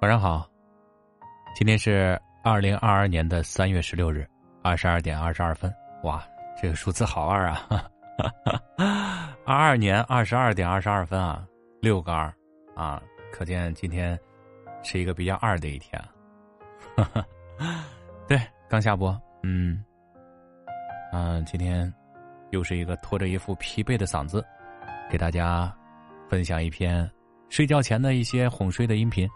晚上好，今天是二零二二年的三月十六日二十二点二十二分。哇，这个数字好二啊！二二年二十二点二十二分啊，六个二啊，可见今天是一个比较二的一天。对，刚下播，嗯嗯，今天又是一个拖着一副疲惫的嗓子，给大家分享一篇睡觉前的一些哄睡的音频。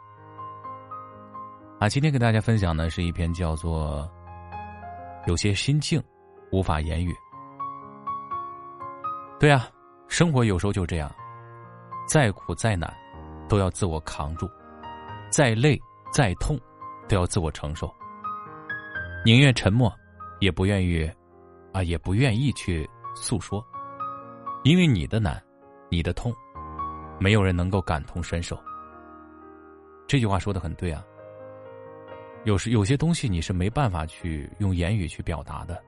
啊，今天给大家分享的是一篇叫做《有些心境无法言语》。对啊，生活有时候就这样，再苦再难都要自我扛住，再累再痛都要自我承受。宁愿沉默，也不愿意啊，也不愿意去诉说，因为你的难，你的痛，没有人能够感同身受。这句话说的很对啊。有时有些东西你是没办法去用言语去表达的，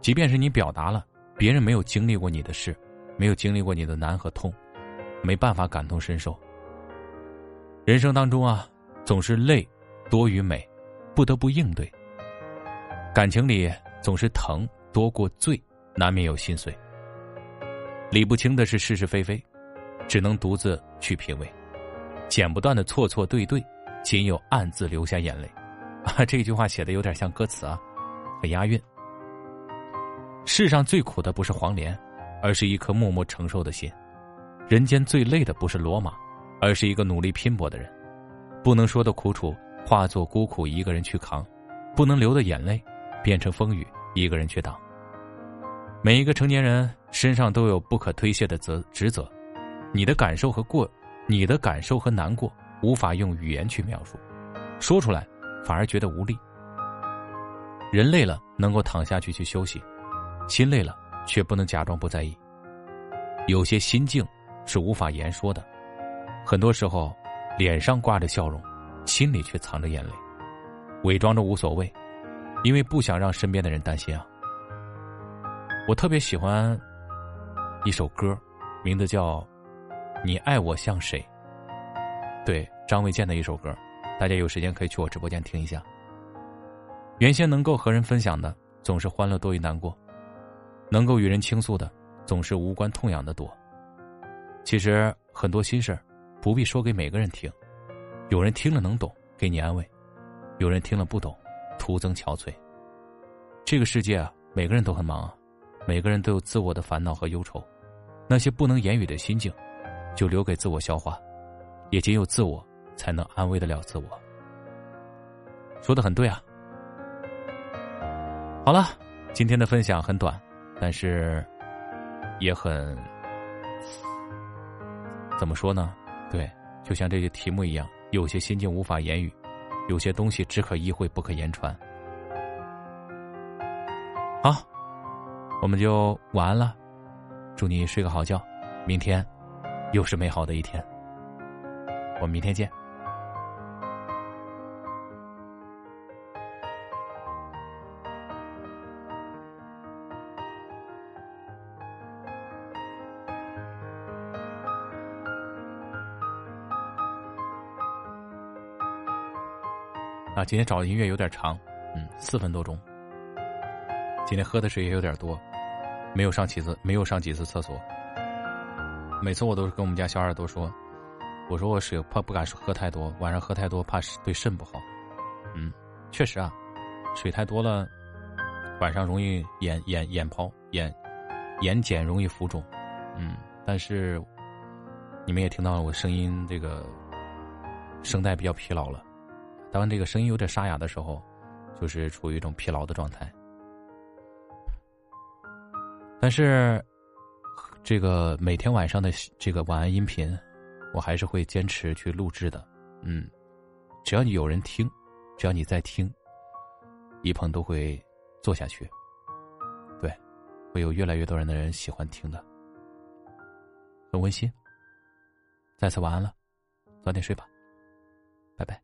即便是你表达了，别人没有经历过你的事，没有经历过你的难和痛，没办法感同身受。人生当中啊，总是累多于美，不得不应对。感情里总是疼多过醉，难免有心碎。理不清的是是是非非，只能独自去品味，剪不断的错错对对，仅有暗自流下眼泪。啊，这句话写的有点像歌词啊，很押韵。世上最苦的不是黄连，而是一颗默默承受的心；人间最累的不是罗马，而是一个努力拼搏的人。不能说的苦楚化作孤苦一个人去扛，不能流的眼泪变成风雨一个人去挡。每一个成年人身上都有不可推卸的责职责，你的感受和过，你的感受和难过无法用语言去描述，说出来。反而觉得无力。人累了能够躺下去去休息，心累了却不能假装不在意。有些心境是无法言说的，很多时候，脸上挂着笑容，心里却藏着眼泪，伪装着无所谓，因为不想让身边的人担心啊。我特别喜欢一首歌，名字叫《你爱我像谁》，对张卫健的一首歌。大家有时间可以去我直播间听一下。原先能够和人分享的总是欢乐多于难过，能够与人倾诉的总是无关痛痒的多。其实很多心事不必说给每个人听，有人听了能懂，给你安慰；有人听了不懂，徒增憔悴。这个世界啊，每个人都很忙啊，每个人都有自我的烦恼和忧愁，那些不能言语的心境，就留给自我消化，也仅有自我。才能安慰得了自我。说的很对啊。好了，今天的分享很短，但是也很怎么说呢？对，就像这些题目一样，有些心境无法言语，有些东西只可意会不可言传。好，我们就晚安了，祝你睡个好觉，明天又是美好的一天。我们明天见。啊，今天找的音乐有点长，嗯，四分多钟。今天喝的水也有点多，没有上几次，没有上几次厕所。每次我都是跟我们家小耳朵说，我说我水怕不敢喝太多，晚上喝太多怕对肾不好。嗯，确实啊，水太多了，晚上容易眼眼眼泡眼眼睑容易浮肿。嗯，但是你们也听到了我声音这个声带比较疲劳了。当这个声音有点沙哑的时候，就是处于一种疲劳的状态。但是，这个每天晚上的这个晚安音频，我还是会坚持去录制的。嗯，只要你有人听，只要你在听，一鹏都会做下去。对，会有越来越多人的人喜欢听的，很温馨。再次晚安了，早点睡吧，拜拜。